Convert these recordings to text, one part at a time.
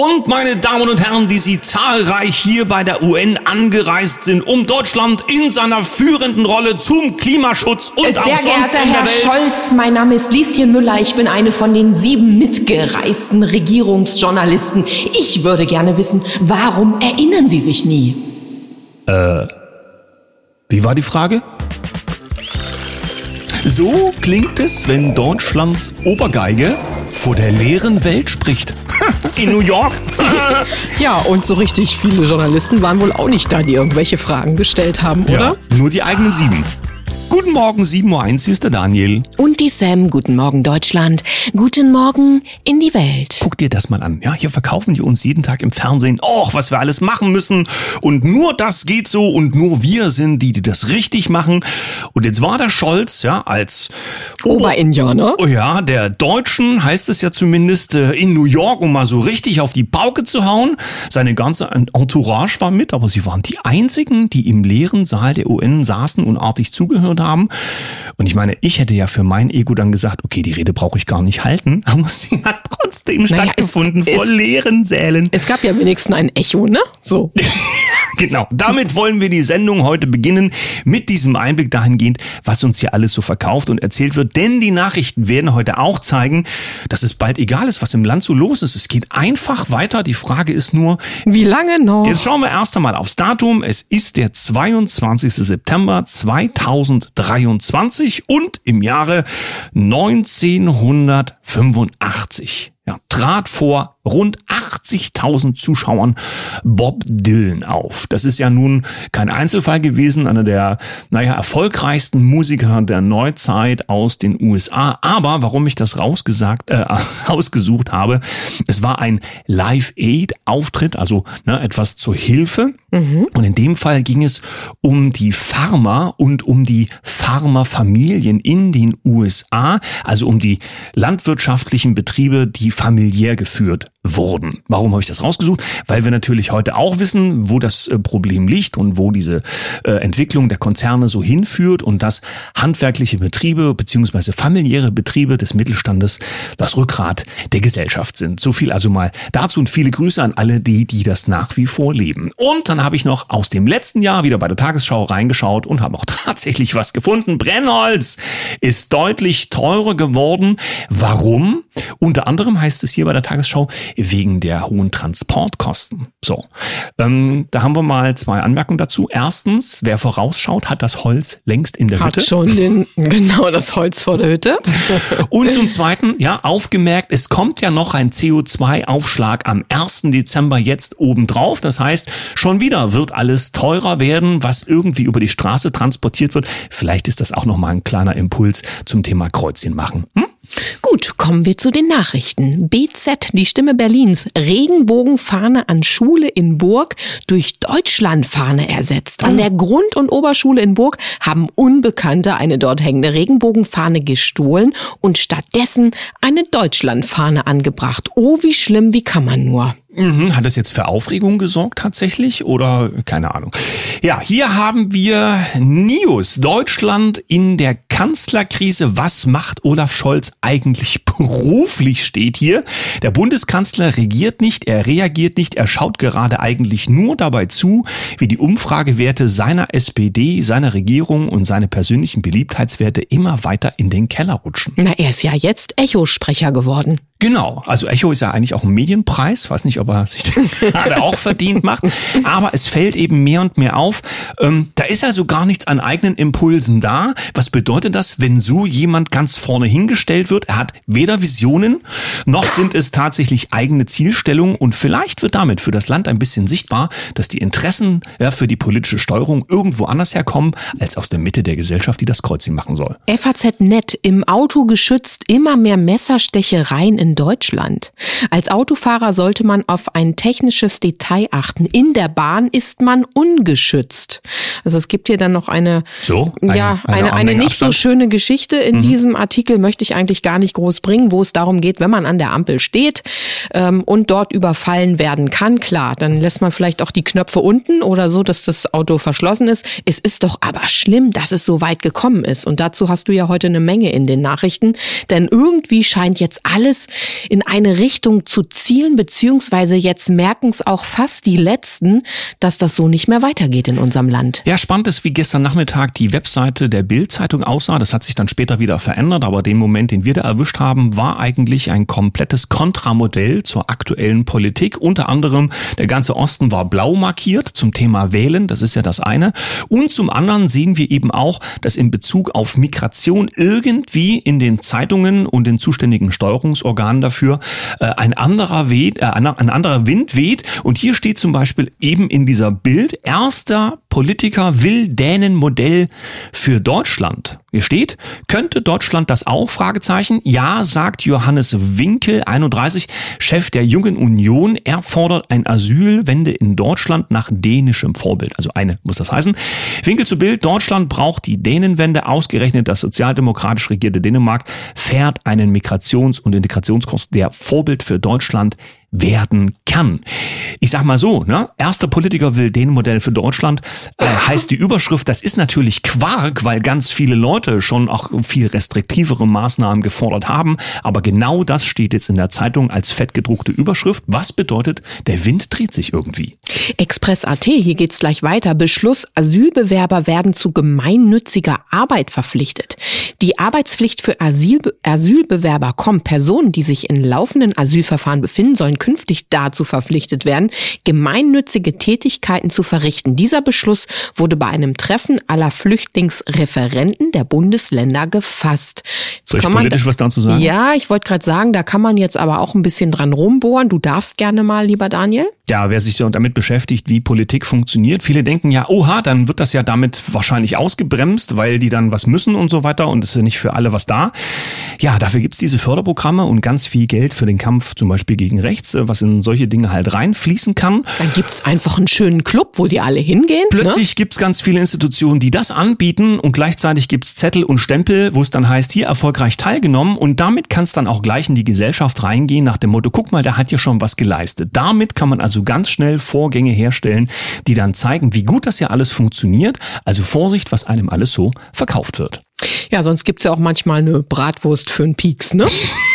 Und meine Damen und Herren, die Sie zahlreich hier bei der UN angereist sind, um Deutschland in seiner führenden Rolle zum Klimaschutz und Sehr auch sonst geehrter in der Herr Welt. Scholz, mein Name ist Lieschen Müller. Ich bin eine von den sieben mitgereisten Regierungsjournalisten. Ich würde gerne wissen, warum erinnern Sie sich nie? Wie war die Frage? So klingt es, wenn Deutschlands Obergeige vor der leeren Welt spricht. In New York. Ja, und so richtig viele Journalisten waren wohl auch nicht da, die irgendwelche Fragen gestellt haben, oder? Ja, nur die eigenen sieben. Guten Morgen, 7.01 Uhr, hier ist der Daniel. Und die Sam, guten Morgen Deutschland, guten Morgen in die Welt. Guck dir das mal an. Ja, hier verkaufen die uns jeden Tag im Fernsehen, och, was wir alles machen müssen. Und nur das geht so und nur wir sind die, die das richtig machen. Und jetzt war der Scholz, ja, als Oberindianer. Oh ja, der Deutschen heißt es ja zumindest äh, in New York, um mal so richtig auf die Pauke zu hauen. Seine ganze Entourage war mit, aber sie waren die einzigen, die im leeren Saal der UN saßen und artig zugehört haben. Und ich meine, ich hätte ja für mein Ego dann gesagt, okay, die Rede brauche ich gar nicht halten, aber sie hat trotzdem Naja, stattgefunden es- vor es- leeren Sälen. Es gab ja wenigstens ein Echo, ne? So. Genau, damit wollen wir die Sendung heute beginnen mit diesem Einblick dahingehend, was uns hier alles so verkauft und erzählt wird. Denn die Nachrichten werden heute auch zeigen, dass es bald egal ist, was im Land so los ist. Es geht einfach weiter. Die Frage ist nur, Wie lange noch? jetzt schauen wir erst einmal aufs Datum. Es ist der 22. September 2023 und im Jahre 1985. Ja, trat vor rund 80.000 Zuschauern Bob Dylan auf. Das ist ja nun kein Einzelfall gewesen, einer der, naja, erfolgreichsten Musiker der Neuzeit aus den USA. Aber warum ich das rausgesagt, äh, ausgesucht habe, es war ein Live-Aid-Auftritt, also ne, etwas zur Hilfe. Und in dem Fall ging es um die Farmer und um die Farmerfamilien in den USA, also um die landwirtschaftlichen Betriebe, die familiär geführt wurden. Warum habe ich das rausgesucht? Weil wir natürlich heute auch wissen, wo das äh, Problem liegt und wo diese äh, Entwicklung der Konzerne so hinführt und dass handwerkliche Betriebe beziehungsweise familiäre Betriebe des Mittelstandes das Rückgrat der Gesellschaft sind. So viel also mal dazu und viele Grüße an alle die, die das nach wie vor leben. Und dann habe ich noch aus dem letzten Jahr wieder bei der Tagesschau reingeschaut und habe auch tatsächlich was gefunden. Brennholz ist deutlich teurer geworden. Warum? Unter anderem heißt es hier bei der Tagesschau wegen der hohen Transportkosten. So, ähm, da haben wir mal zwei Anmerkungen dazu. Erstens, wer vorausschaut, hat das Holz längst in der Hat Hütte. schon den, genau das Holz vor der Hütte. Und zum Zweiten, ja, aufgemerkt, es kommt ja noch ein CO2-Aufschlag am 1. Dezember jetzt obendrauf. Das heißt, schon wieder wird alles teurer werden, was irgendwie über die Straße transportiert wird. Vielleicht ist das auch nochmal ein kleiner Impuls zum Thema Kreuzchen machen. Hm? Gut, kommen wir zu den Nachrichten. BZ, die Stimme Berlins, Regenbogenfahne an Schule in Burg durch Deutschlandfahne ersetzt. An der Grund- und Oberschule in Burg haben Unbekannte eine dort hängende Regenbogenfahne gestohlen und stattdessen eine Deutschlandfahne angebracht. Oh, wie schlimm, wie kann man nur? Mhm, hat das jetzt für Aufregung gesorgt tatsächlich oder keine Ahnung. Ja, hier haben wir News. Deutschland in der Kanzlerkrise. Was macht Olaf Scholz eigentlich beruflich steht hier. Der Bundeskanzler regiert nicht, er reagiert nicht, er schaut gerade eigentlich nur dabei zu, wie die Umfragewerte seiner SPD, seiner Regierung und seine persönlichen Beliebtheitswerte immer weiter in den Keller rutschen. Na, er ist ja jetzt Echosprecher geworden. Genau, also Echo ist ja eigentlich auch ein Medienpreis, weiß nicht, ob er sich den gerade auch verdient macht, aber es fällt eben mehr und mehr auf, ähm, da ist also gar nichts an eigenen Impulsen da. Was bedeutet das, wenn so jemand ganz vorne hingestellt wird? Er hat weder Visionen, noch sind es tatsächlich eigene Zielstellungen und vielleicht wird damit für das Land ein bisschen sichtbar, dass die Interessen ja, für die politische Steuerung irgendwo anders herkommen, als aus der Mitte der Gesellschaft, die das Kreuzchen machen soll. FAZ Net im Auto geschützt immer mehr Messerstechereien in Deutschland. Als Autofahrer sollte man auf ein technisches Detail achten. In der Bahn ist man ungeschützt. Also es gibt hier dann noch eine So, eine- ja eine eine, eine, nicht so Abstand. schöne Geschichte in diesem Artikel möchte ich eigentlich gar nicht groß bringen, wo es darum geht, wenn man an der Ampel steht ähm, und dort überfallen werden kann, klar, dann lässt man vielleicht auch die Knöpfe unten oder so, dass das Auto verschlossen ist. Es ist doch aber schlimm, dass es so weit gekommen ist. Und dazu hast du ja heute eine Menge in den Nachrichten, denn irgendwie scheint jetzt alles in eine Richtung zu zielen, beziehungsweise jetzt merken es auch fast die Letzten, dass das so nicht mehr weitergeht in unserem Land. Ja, spannend ist, wie gestern Nachmittag die Webseite der Bild-Zeitung aussah. Das hat sich dann später wieder verändert, aber den Moment, den wir da erwischt haben, war eigentlich ein komplettes Kontramodell zur aktuellen Politik. Unter anderem der ganze Osten war blau markiert zum Thema Wählen, das ist ja das eine. Und zum anderen sehen wir eben auch, dass in Bezug auf Migration irgendwie in den Zeitungen und den zuständigen Steuerungsorganen dafür äh, ein anderer weht, äh, ein anderer Wind weht. Und hier steht zum Beispiel eben in dieser Bild, erster Politiker will Dänen-Modell für Deutschland. Hier steht, könnte Deutschland das auch? Fragezeichen. Ja, sagt Johannes Winkel, 31, Chef der Jungen Union. Er fordert ein Asylwende in Deutschland nach dänischem Vorbild. Also eine muss das heißen. Winkel zu Bild, Deutschland braucht die Dänenwende. Ausgerechnet das sozialdemokratisch regierte Dänemark fährt einen Migrations- und Integrationskurs, der Vorbild für Deutschland werden kann. Ich sag mal so, ne? Erster Politiker will den Modell für Deutschland, äh, heißt die Überschrift, das ist natürlich Quark, weil ganz viele Leute schon auch viel restriktivere Maßnahmen gefordert haben, aber genau das steht jetzt in der Zeitung als fettgedruckte Überschrift. Was bedeutet, der Wind dreht sich irgendwie? Express AT, hier geht's gleich weiter. Beschluss, Asylbewerber werden zu gemeinnütziger Arbeit verpflichtet. Die Arbeitspflicht für Asyl, Asylbewerber kommt Personen, die sich in laufenden Asylverfahren befinden, sollen künftig dazu verpflichtet werden, gemeinnützige Tätigkeiten zu verrichten. Dieser Beschluss wurde bei einem Treffen aller Flüchtlingsreferenten der Bundesländer gefasst. Jetzt Soll ich politisch was dazu sagen? Ja, ich wollte gerade sagen, da kann man jetzt aber auch ein bisschen dran rumbohren. Du darfst gerne mal, lieber Daniel. Ja, wer sich damit beschäftigt, wie Politik funktioniert. Viele denken ja, oha, dann wird das ja damit wahrscheinlich ausgebremst, weil die dann was müssen und so weiter und es ist ja nicht für alle was da. Ja, dafür gibt's diese Förderprogramme und ganz viel Geld für den Kampf zum Beispiel gegen rechts, äh, was in solche Dinge halt reinfließen kann. Dann gibt's einfach einen schönen Club, wo die alle hingehen. Ne? Plötzlich ne? gibt's ganz viele Institutionen, die das anbieten und gleichzeitig gibt's Zettel und Stempel, wo es dann heißt, hier erfolgreich teilgenommen und damit kann es dann auch gleich in die Gesellschaft reingehen nach dem Motto, guck mal, der hat ja schon was geleistet. Damit kann man also ganz schnell Vorgänge herstellen, die dann zeigen, wie gut das ja alles funktioniert. Also Vorsicht, was einem alles so verkauft wird. Ja, sonst gibt's ja auch manchmal eine Bratwurst für einen Pieks, ne?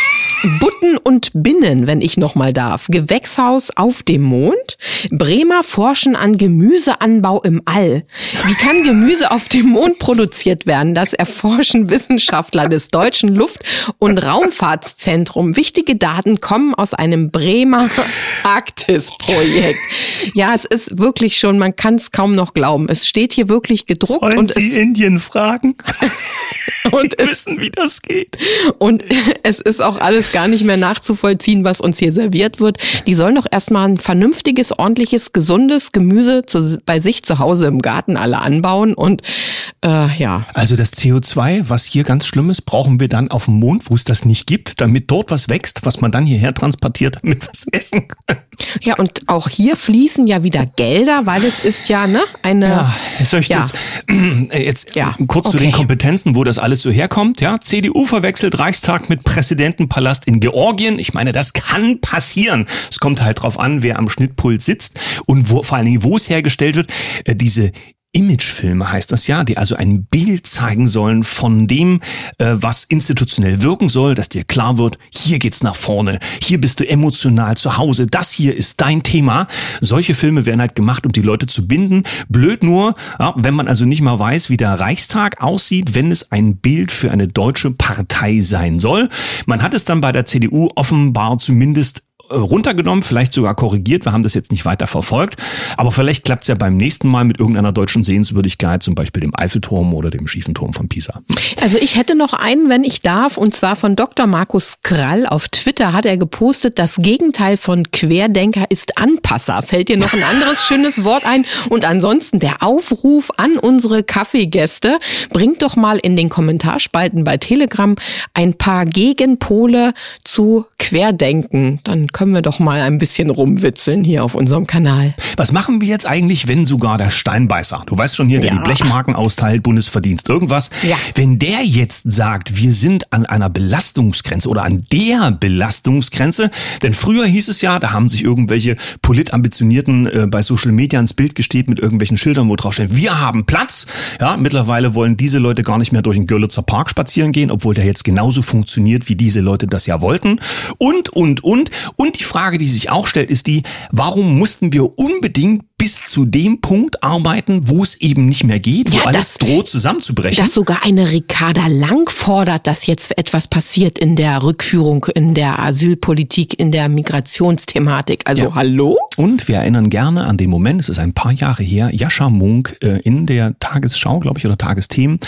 Butten und Binnen, wenn ich noch mal darf. Gewächshaus auf dem Mond. Bremer forschen an Gemüseanbau im All. Wie kann Gemüse auf dem Mond produziert werden? Das erforschen Wissenschaftler des Deutschen Luft- und Raumfahrtszentrum. Wichtige Daten kommen aus einem Bremer Arktis-Projekt. Ja, es ist wirklich schon, man kann es kaum noch glauben. Es steht hier wirklich gedruckt. Sollen und Sie es, Indien fragen? und Die wissen, wie das geht. Und es ist auch alles gar nicht mehr nachzuvollziehen, was uns hier serviert wird. Die sollen doch erstmal ein vernünftiges, ordentliches, gesundes Gemüse zu, bei sich zu Hause im Garten alle anbauen und äh, ja. Also das CO2, was hier ganz schlimm ist, brauchen wir dann auf dem Mond, wo es das nicht gibt, damit dort was wächst, was man dann hierher transportiert, damit wir es essen können. Ja, und auch hier fließen ja wieder Gelder, weil es ist ja ne eine. Ja, soll ich Ja. jetzt, äh, jetzt Ja, kurz zu okay. den Kompetenzen, wo das alles so herkommt. Ja, CDU verwechselt Reichstag mit Präsidentenpalast in Georgien. Ich meine, das kann passieren. Es kommt halt drauf an, wer am Schnittpult sitzt und wo, vor allen Dingen, wo es hergestellt wird. Äh, diese Imagefilme heißt das ja, die also ein Bild zeigen sollen von dem, äh, was institutionell wirken soll, dass dir klar wird, hier geht's nach vorne, hier bist du emotional zu Hause, das hier ist dein Thema. Solche Filme werden halt gemacht, um die Leute zu binden. Blöd nur, ja, wenn man also nicht mal weiß, wie der Reichstag aussieht, wenn es ein Bild für eine deutsche Partei sein soll. Man hat es dann bei der CDU offenbar zumindest runtergenommen, vielleicht sogar korrigiert. Wir haben das jetzt nicht weiter verfolgt. Aber vielleicht klappt es ja beim nächsten Mal mit irgendeiner deutschen Sehenswürdigkeit, zum Beispiel dem Eiffelturm oder dem schiefen Turm von Pisa. Also ich hätte noch einen, wenn ich darf, und zwar von Dr. Markus Krall. Auf Twitter hat er gepostet, das Gegenteil von Querdenker ist Anpasser. Fällt dir noch ein anderes schönes Wort ein? Und ansonsten der Aufruf an unsere Kaffeegäste, bringt doch mal in den Kommentarspalten bei Telegram ein paar Gegenpole zu Querdenken. Dann können wir doch mal ein bisschen rumwitzeln hier auf unserem Kanal. Was machen wir jetzt eigentlich, wenn sogar der Steinbeißer, du weißt schon hier, der Ja. die Blechmarken austeilt, Bundesverdienst, irgendwas, Ja. wenn der jetzt sagt, wir sind an einer Belastungsgrenze oder an der Belastungsgrenze, denn früher hieß es ja, da haben sich irgendwelche politambitionierten äh, bei Social Media ins Bild gesteht mit irgendwelchen Schildern, wo drauf steht, wir haben Platz. Ja, mittlerweile wollen diese Leute gar nicht mehr durch den Görlitzer Park spazieren gehen, obwohl der jetzt genauso funktioniert, wie diese Leute das ja wollten. Und, und, und. Und die Frage, die sich auch stellt, ist die, warum mussten wir unbedingt bis zu dem Punkt arbeiten, wo es eben nicht mehr geht, wo Ja, alles das- droht zusammenzubrechen? Dass sogar eine Ricarda Lang fordert, dass jetzt etwas passiert in der Rückführung, in der Asylpolitik, in der Migrationsthematik. Also Ja. hallo? Und wir erinnern gerne an den Moment, es ist ein paar Jahre her, Jascha Munk äh, in der Tagesschau, glaube ich, oder Tagesthemen,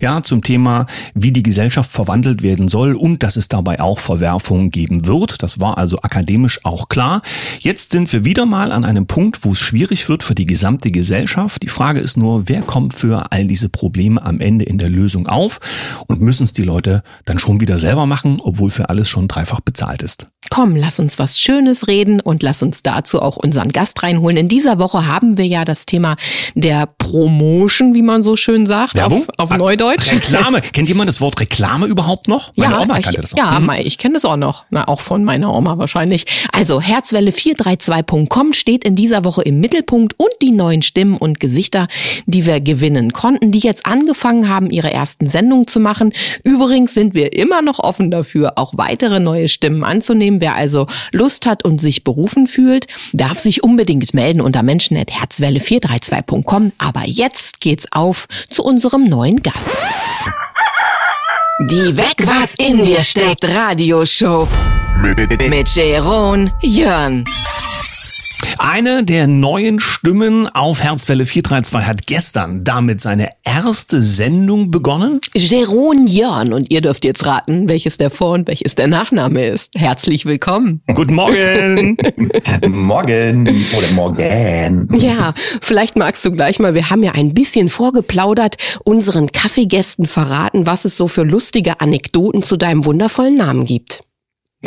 ja, zum Thema, wie die Gesellschaft verwandelt werden soll und dass es dabei auch Verwerfungen geben wird. Das war also akademisch auch klar. Jetzt sind wir wieder mal an einem Punkt, wo es schwierig wird für die gesamte Gesellschaft. Die Frage ist nur, wer kommt für all diese Probleme am Ende in der Lösung auf und müssen es die Leute dann schon wieder selber machen, obwohl für alles schon dreifach bezahlt ist. Komm, lass uns was Schönes reden und lass uns dazu auch unseren Gast reinholen. In dieser Woche haben wir ja das Thema der Promotion, wie man so schön sagt, auf, auf Neudeutsch. Reklame. Kennt jemand das Wort Reklame überhaupt noch? Meine ja, Oma ich, kannte das noch. ja, Mhm. Ich kenne das auch noch. Na, auch von meiner Oma wahrscheinlich. Also Herzwelle432.com steht in dieser Woche im Mittelpunkt und die neuen Stimmen und Gesichter, die wir gewinnen konnten, die jetzt angefangen haben, ihre ersten Sendungen zu machen. Übrigens sind wir immer noch offen dafür, auch weitere neue Stimmen anzunehmen. Wer also Lust hat und sich berufen fühlt, darf sich unbedingt melden unter menschen.herzwelle432.com. Aber jetzt geht's auf zu unserem neuen Gast. Die Weg was in dir steckt Radioshow mit Jeroen Jörn. Eine der neuen Stimmen auf Herzwelle 432 hat gestern damit seine erste Sendung begonnen. Jeroen Jörn und ihr dürft jetzt raten, welches der Vor- und welches der Nachname ist. Herzlich willkommen. Guten Morgen. Morgen oder morgen. Ja, vielleicht magst du gleich mal, wir haben ja ein bisschen vorgeplaudert, unseren Kaffeegästen verraten, was es so für lustige Anekdoten zu deinem wundervollen Namen gibt.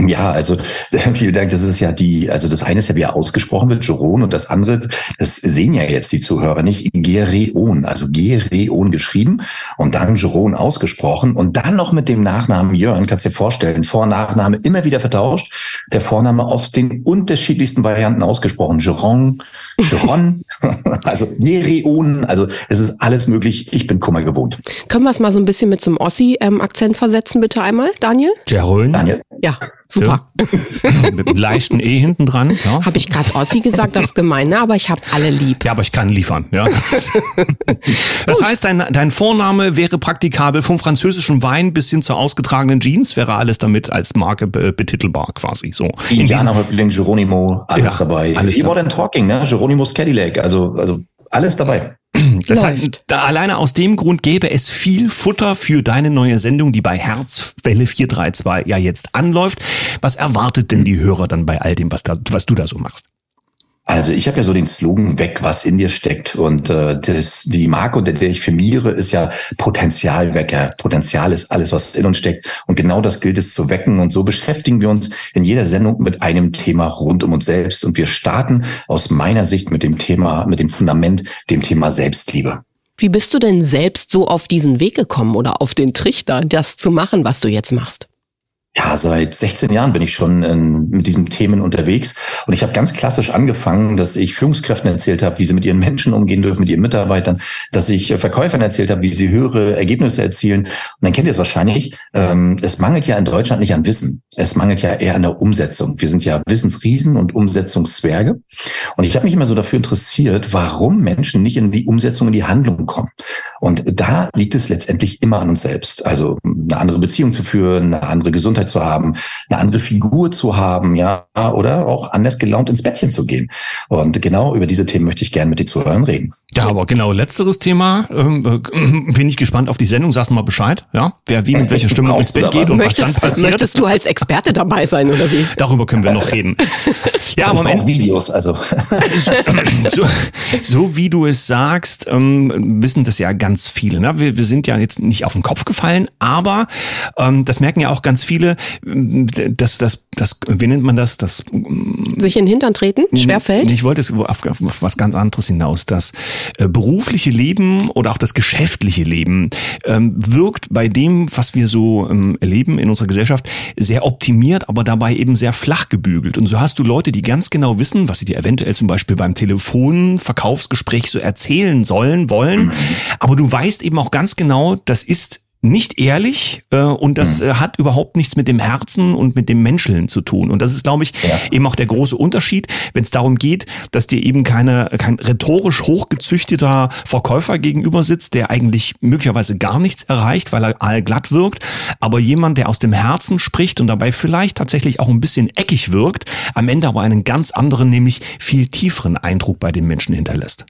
Ja, also vielen Dank. Das ist ja die, also das eine ist ja, wie er ausgesprochen wird, Jeroen, und das andere, das sehen ja jetzt die Zuhörer nicht, Gereon, also Gereon geschrieben und dann Jeroen ausgesprochen und dann noch mit dem Nachnamen Jörn, kannst dir vorstellen, Vor- und Nachname immer wieder vertauscht, der Vorname aus den unterschiedlichsten Varianten ausgesprochen, Jeron, Jeron, also Gereon, also es ist alles möglich. Ich bin Kummer gewohnt. Können wir es mal so ein bisschen mit so einem Ossi-Akzent versetzen, bitte einmal, Daniel? Jerome. Daniel, Ja, super. Mit einem leichten E hinten dran. Ja. Habe ich gerade Ossi gesagt, das ist gemein, ne? aber ich habe alle lieb. Ja, aber ich kann liefern. Ja. Das heißt, dein, dein Vorname wäre praktikabel vom französischen Wein bis hin zur ausgetragenen Jeans, wäre alles damit als Marke be betitelbar quasi. So. Indianerhäuptling, Geronimo, alles Ja, dabei. alles dabei. Modern Talking, ne? Geronimo's Cadillac, also, also alles dabei. Das heißt, da alleine aus dem Grund gäbe es viel Futter für deine neue Sendung, die bei Herzwelle 432 ja jetzt anläuft. Was erwartet denn die Hörer dann bei all dem, was, da, was du da so machst? Also ich habe ja so den Slogan weg, was in dir steckt. Und äh, das, die Marke, unter der ich firmiere, ist ja Potenzialwecker. Potenzial ist alles, was in uns steckt. Und genau das gilt es zu wecken. Und so beschäftigen wir uns in jeder Sendung mit einem Thema rund um uns selbst. Und wir starten aus meiner Sicht mit dem Thema, mit dem Fundament, dem Thema Selbstliebe. Wie bist du denn selbst so auf diesen Weg gekommen oder auf den Trichter, das zu machen, was du jetzt machst? Ja, seit 16 Jahren bin ich schon ähm, mit diesen Themen unterwegs und ich habe ganz klassisch angefangen, dass ich Führungskräften erzählt habe, wie sie mit ihren Menschen umgehen dürfen, mit ihren Mitarbeitern, dass ich äh, Verkäufern erzählt habe, wie sie höhere Ergebnisse erzielen. Und dann kennt ihr es wahrscheinlich, ähm, es mangelt ja in Deutschland nicht an Wissen, es mangelt ja eher an der Umsetzung. Wir sind ja Wissensriesen und Umsetzungszwerge und ich habe mich immer so dafür interessiert, warum Menschen nicht in die Umsetzung, in die Handlung kommen. Und da liegt es letztendlich immer an uns selbst. Also eine andere Beziehung zu führen, eine andere Gesundheit zu haben, eine andere Figur zu haben, ja, oder auch anders gelaunt ins Bettchen zu gehen. Und genau über diese Themen möchte ich gerne mit den Zuhörern reden. Ja, aber genau, letzteres Thema, ähm, äh, bin ich gespannt auf die Sendung, sagst du mal Bescheid, ja? Wer wie mit welcher Stimmung ins Bett geht was? und was dann Möchtest, passiert. möchtest du als Experte dabei sein oder wie? Darüber können wir noch reden. Ja, aber brauche Videos, also so, so wie du es sagst, ähm, wissen das ja ganz viele. Ne? Wir, wir sind ja jetzt nicht auf den Kopf gefallen, aber ähm, das merken ja auch ganz viele, dass das, das, wie nennt man das? Das sich in den Hintern treten, schwerfällt. Ich wollte es auf, auf was ganz anderes hinaus. Das äh, berufliche Leben oder auch das geschäftliche Leben ähm, wirkt bei dem, was wir so ähm, erleben in unserer Gesellschaft, sehr optimiert, aber dabei eben sehr flach gebügelt. Und so hast du Leute, die ganz genau wissen, was sie dir eventuell zum Beispiel beim Telefonverkaufsgespräch so erzählen sollen, wollen. Mhm. Aber du weißt eben auch ganz genau, das ist nicht ehrlich äh, und das mhm. hat überhaupt nichts mit dem Herzen und mit dem Menscheln zu tun. Und das ist, glaube ich, ja. eben auch der große Unterschied, wenn es darum geht, dass dir eben keine, kein rhetorisch hochgezüchteter Verkäufer gegenüber sitzt, der eigentlich möglicherweise gar nichts erreicht, weil er allglatt wirkt, aber jemand, der aus dem Herzen spricht und dabei vielleicht tatsächlich auch ein bisschen eckig wirkt, am Ende aber einen ganz anderen, nämlich viel tieferen Eindruck bei den Menschen hinterlässt.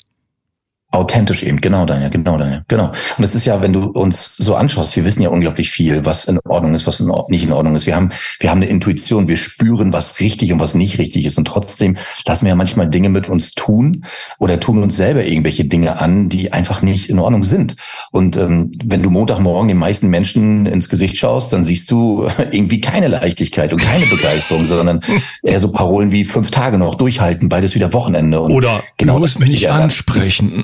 Authentisch eben, genau, Daniel, genau, Daniel, genau. Und das ist ja, wenn du uns so anschaust, wir wissen ja unglaublich viel, was in Ordnung ist, was in nicht in Ordnung ist. Wir haben, wir haben eine Intuition, wir spüren, was richtig und was nicht richtig ist. Und trotzdem lassen wir ja manchmal Dinge mit uns tun oder tun uns selber irgendwelche Dinge an, die einfach nicht in Ordnung sind. Und ähm, wenn du Montagmorgen den meisten Menschen ins Gesicht schaust, dann siehst du irgendwie keine Leichtigkeit und keine Begeisterung, sondern eher so Parolen wie fünf Tage noch durchhalten, bald ist wieder Wochenende. Und oder genau bloß nicht ansprechen.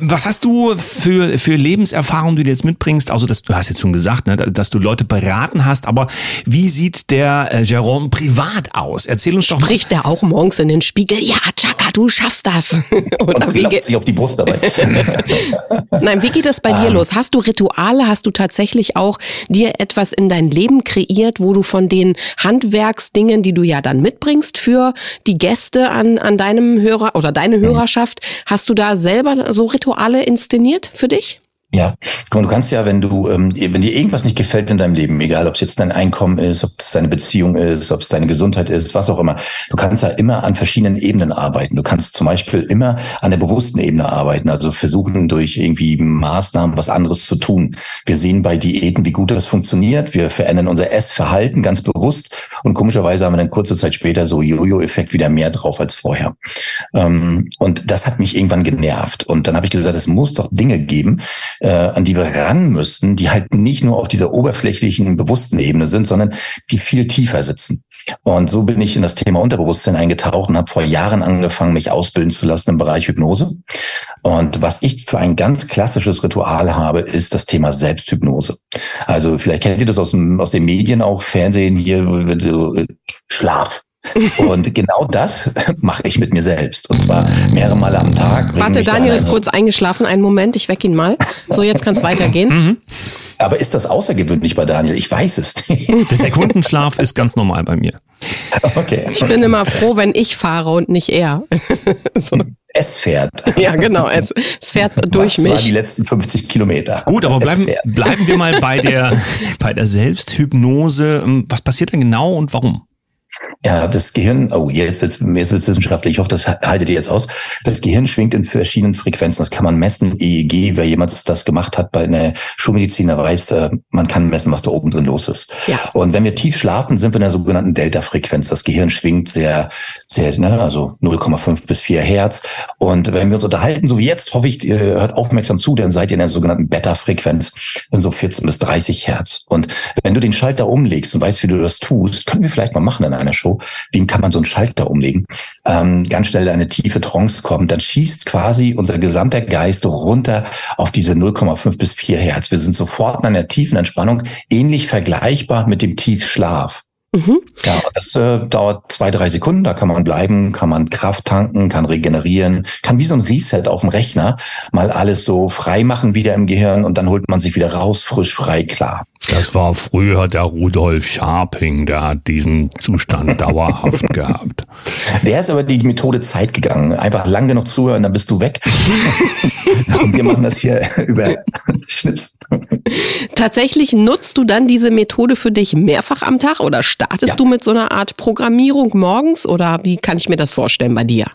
was hast du für, für Lebenserfahrung, die du jetzt mitbringst? Also, das, du hast jetzt schon gesagt, ne, dass du Leute beraten hast, aber wie sieht der äh, Jerome privat aus? Erzähl uns Spricht doch mal. Spricht der auch morgens in den Spiegel? Ja, Chaka, du schaffst das. Oder Und wie geht sich auf die Brust dabei. Nein, wie geht das bei dir um. los? Hast du Rituale? Hast du tatsächlich auch dir etwas in dein Leben kreiert, wo du von den Handwerksdingen, die du ja dann mitbringst für die Gäste an, an deinem Hörer oder deine mhm. Hörerschaft, hast du da selber so Rituale inszeniert für dich? Ja, und du kannst ja, wenn du, ähm, wenn dir irgendwas nicht gefällt in deinem Leben, egal ob es jetzt dein Einkommen ist, ob es deine Beziehung ist, ob es deine Gesundheit ist, was auch immer, du kannst ja immer an verschiedenen Ebenen arbeiten. Du kannst zum Beispiel immer an der bewussten Ebene arbeiten, also versuchen durch irgendwie Maßnahmen was anderes zu tun. Wir sehen bei Diäten, wie gut das funktioniert. Wir verändern unser Essverhalten ganz bewusst und komischerweise haben wir dann kurze Zeit später so Jojo-Effekt wieder mehr drauf als vorher. Ähm, und das hat mich irgendwann genervt. Und dann habe ich gesagt, es muss doch Dinge geben, äh, an die wir ran müssten, die halt nicht nur auf dieser oberflächlichen, bewussten Ebene sind, sondern die viel tiefer sitzen. Und so bin ich in das Thema Unterbewusstsein eingetaucht und habe vor Jahren angefangen, mich ausbilden zu lassen im Bereich Hypnose. Und was ich für ein ganz klassisches Ritual habe, ist das Thema Selbsthypnose. Also vielleicht kennt ihr das aus, dem, aus den Medien auch, Fernsehen hier, so, äh, Schlaf. Und genau das mache ich mit mir selbst. Und zwar mehrere Male am Tag. Warte, Daniel ist kurz eingeschlafen. Einen Moment, ich weck ihn mal. So, jetzt kann es weitergehen. Mhm. Aber ist das außergewöhnlich bei Daniel? Ich weiß es nicht. Der Sekundenschlaf ist ganz normal bei mir. Okay. Ich bin immer froh, wenn ich fahre und nicht er. so. Es fährt. Ja, genau. Es, es fährt durch Was mich. War die letzten 50 Kilometer. Gut, aber bleiben, bleiben wir mal bei der, bei der Selbsthypnose. Was passiert denn genau und warum? Ja, das Gehirn, oh, jetzt wird's, jetzt wird's wissenschaftlich, ich hoffe, das haltet ihr jetzt aus. Das Gehirn schwingt in verschiedenen Frequenzen. Das kann man messen, EEG, wer jemand das gemacht hat bei einer Schulmediziner weiß, äh, man kann messen, was da oben drin los ist. Ja. Und wenn wir tief schlafen, sind wir in der sogenannten Delta-Frequenz. Das Gehirn schwingt sehr, sehr, ne, also 0,5 bis 4 Hertz. Und wenn wir uns unterhalten, so wie jetzt, hoffe ich, ihr hört aufmerksam zu, dann seid ihr in der sogenannten Beta-Frequenz, dann so 14 bis 30 Hertz. Und wenn du den Schalter umlegst und weißt, wie du das tust, können wir vielleicht mal machen in einer Show, dem kann man so einen Schalter umlegen, ähm, ganz schnell eine tiefe Trance kommt, dann schießt quasi unser gesamter Geist runter auf diese 0,5 bis 4 Hertz. Wir sind sofort in einer tiefen Entspannung, ähnlich vergleichbar mit dem Tiefschlaf. Mhm. Ja, das äh, dauert zwei, drei Sekunden, da kann man bleiben, kann man Kraft tanken, kann regenerieren, kann wie so ein Reset auf dem Rechner mal alles so frei machen wieder im Gehirn und dann holt man sich wieder raus, frisch, frei, klar. Das war früher der Rudolf Scharping, der hat diesen Zustand dauerhaft gehabt. Der ist aber die Methode Zeit gegangen. Einfach lang genug zuhören, dann bist du weg. und wir machen das hier über Schnips. Tatsächlich nutzt du dann diese Methode für dich mehrfach am Tag oder startest ja. du mit so einer Art Programmierung morgens oder wie kann ich mir das vorstellen bei dir?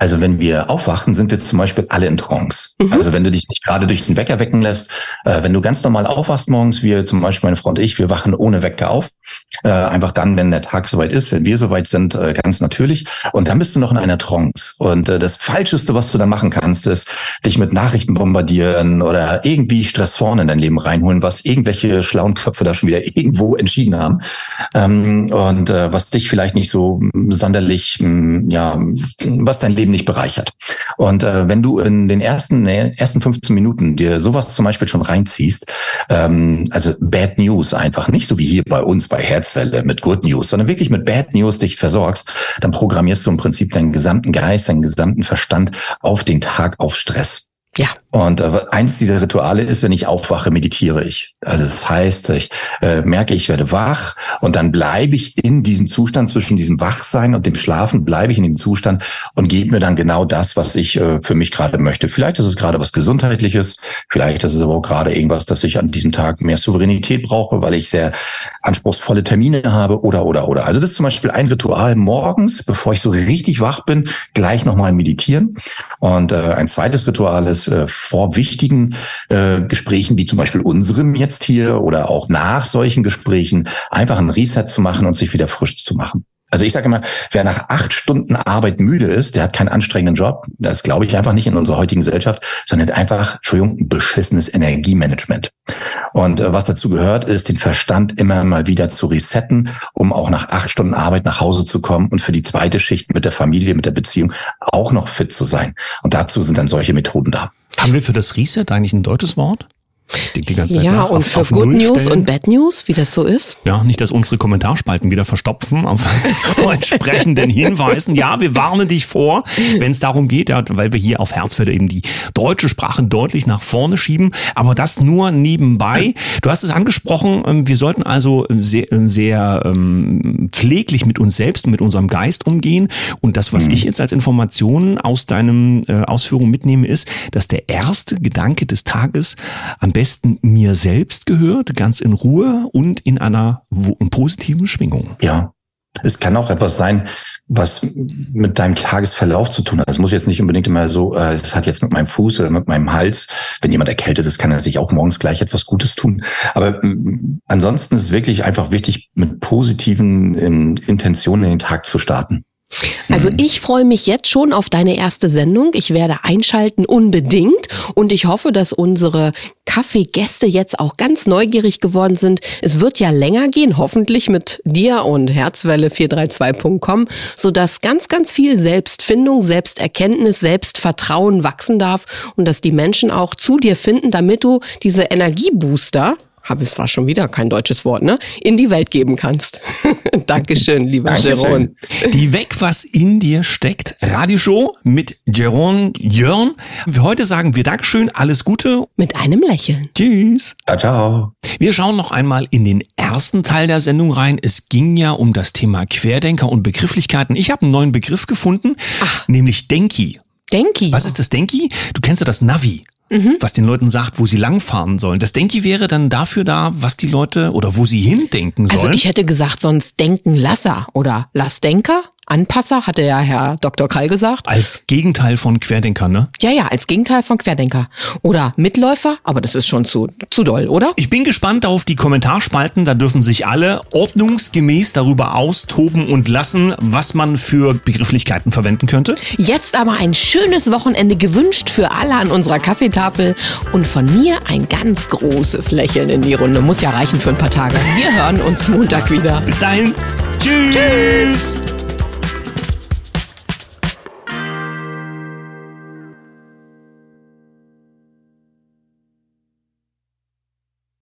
Also wenn wir aufwachen, sind wir zum Beispiel alle in Trance. Mhm. Also wenn du dich nicht gerade durch den Wecker wecken lässt, äh, wenn du ganz normal aufwachst morgens, wir zum Beispiel meine Frau und ich, wir wachen ohne Wecker auf. Äh, einfach dann, wenn der Tag soweit ist, wenn wir soweit sind, äh, ganz natürlich. Und dann bist du noch in einer Trance. Und äh, das Falscheste, was du da machen kannst, ist, dich mit Nachrichten bombardieren oder irgendwie Stressoren in dein Leben reinholen, was irgendwelche schlauen Köpfe da schon wieder irgendwo entschieden haben. Ähm, und äh, was dich vielleicht nicht so sonderlich, mh, ja, was dein Leben Leben nicht bereichert. Und äh, wenn du in den ersten, nee, ersten 15 Minuten dir sowas zum Beispiel schon reinziehst, ähm, also Bad News einfach, nicht so wie hier bei uns bei Herzwelle mit Good News, sondern wirklich mit Bad News dich versorgst, dann programmierst du im Prinzip deinen gesamten Geist, deinen gesamten Verstand auf den Tag auf Stress. Ja. Und äh, eins dieser Rituale ist, wenn ich aufwache, meditiere ich. Also das heißt, ich äh, merke, ich werde wach und dann bleibe ich in diesem Zustand zwischen diesem Wachsein und dem Schlafen, bleibe ich in dem Zustand und gebe mir dann genau das, was ich äh, für mich gerade möchte. Vielleicht ist es gerade was Gesundheitliches, vielleicht ist es aber auch gerade irgendwas, dass ich an diesem Tag mehr Souveränität brauche, weil ich sehr anspruchsvolle Termine habe oder oder oder. Also das ist zum Beispiel ein Ritual morgens, bevor ich so richtig wach bin, gleich nochmal meditieren. Und äh, ein zweites Ritual ist, äh, vor wichtigen äh, Gesprächen, wie zum Beispiel unserem jetzt hier oder auch nach solchen Gesprächen, einfach ein Reset zu machen und sich wieder frisch zu machen. Also ich sage immer, wer nach acht Stunden Arbeit müde ist, der hat keinen anstrengenden Job. Das glaube ich einfach nicht in unserer heutigen Gesellschaft, sondern einfach, Entschuldigung, ein beschissenes Energiemanagement. Und äh, was dazu gehört, ist, den Verstand immer mal wieder zu resetten, um auch nach acht Stunden Arbeit nach Hause zu kommen und für die zweite Schicht mit der Familie, mit der Beziehung auch noch fit zu sein. Und dazu sind dann solche Methoden da. Haben wir für das Reset eigentlich ein deutsches Wort? Die, die ganze Zeit ja, und auf, für auf Good Null News stellen. und Bad News, wie das so ist. Ja, nicht, dass unsere Kommentarspalten wieder verstopfen auf entsprechenden Hinweisen. Ja, wir warnen dich vor, wenn es darum geht, ja, weil wir hier auf Herzfelde eben die deutsche Sprache deutlich nach vorne schieben. Aber das nur nebenbei. Du hast es angesprochen, ähm, wir sollten also sehr, sehr ähm, pfleglich mit uns selbst und mit unserem Geist umgehen. Und das, was mhm. ich jetzt als Information aus deinem äh, Ausführung mitnehme, ist, dass der erste Gedanke des Tages am besten besten mir selbst gehört, ganz in Ruhe und in einer positiven Schwingung. Ja. Es kann auch etwas sein, was mit deinem Tagesverlauf zu tun hat. Es muss jetzt nicht unbedingt immer so, äh, es hat jetzt mit meinem Fuß oder mit meinem Hals. Wenn jemand erkältet ist, kann er sich auch morgens gleich etwas Gutes tun. Aber ähm, ansonsten ist es wirklich einfach wichtig, mit positiven ähm, Intentionen in den Tag zu starten. Also mhm. ich freue mich jetzt schon auf deine erste Sendung. Ich werde einschalten unbedingt und ich hoffe, dass unsere Kaffeegäste jetzt auch ganz neugierig geworden sind. Es wird ja länger gehen, hoffentlich mit dir und Herzwelle432.com, sodass ganz, ganz viel Selbstfindung, Selbsterkenntnis, Selbstvertrauen wachsen darf und dass die Menschen auch zu dir finden, damit du diese Energiebooster habe es war schon wieder kein deutsches Wort, ne? In die Welt geben kannst. Dankeschön, lieber Jeroen. Die Weg, was in dir steckt. Radioshow mit Jeroen Jörn. Heute sagen wir Dankeschön, alles Gute. Mit einem Lächeln. Tschüss. Ciao, ciao. Wir schauen noch einmal in den ersten Teil der Sendung rein. Es ging ja um das Thema Querdenker und Begrifflichkeiten. Ich habe einen neuen Begriff gefunden, Ach. nämlich Denki. Denki. Was ist das Denki? Du kennst ja das Navi mhm. was den Leuten sagt, wo sie langfahren sollen. Das Denki wäre dann dafür da, was die Leute oder wo sie hindenken also sollen. Also ich hätte gesagt, sonst denken Lasser oder Lassdenker. Anpasser, hatte ja Herr Dr. Krall gesagt. Als Gegenteil von Querdenker, ne? Ja, ja, als Gegenteil von Querdenker. Oder Mitläufer, aber das ist schon zu, zu doll, oder? Ich bin gespannt auf die Kommentarspalten. Da dürfen sich alle ordnungsgemäß darüber austoben und lassen, was man für Begrifflichkeiten verwenden könnte. Jetzt aber ein schönes Wochenende gewünscht für alle an unserer Kaffeetafel und von mir ein ganz großes Lächeln in die Runde. Muss ja reichen für ein paar Tage. Wir hören uns Montag wieder. Bis dahin. Tschüss. Tschüss.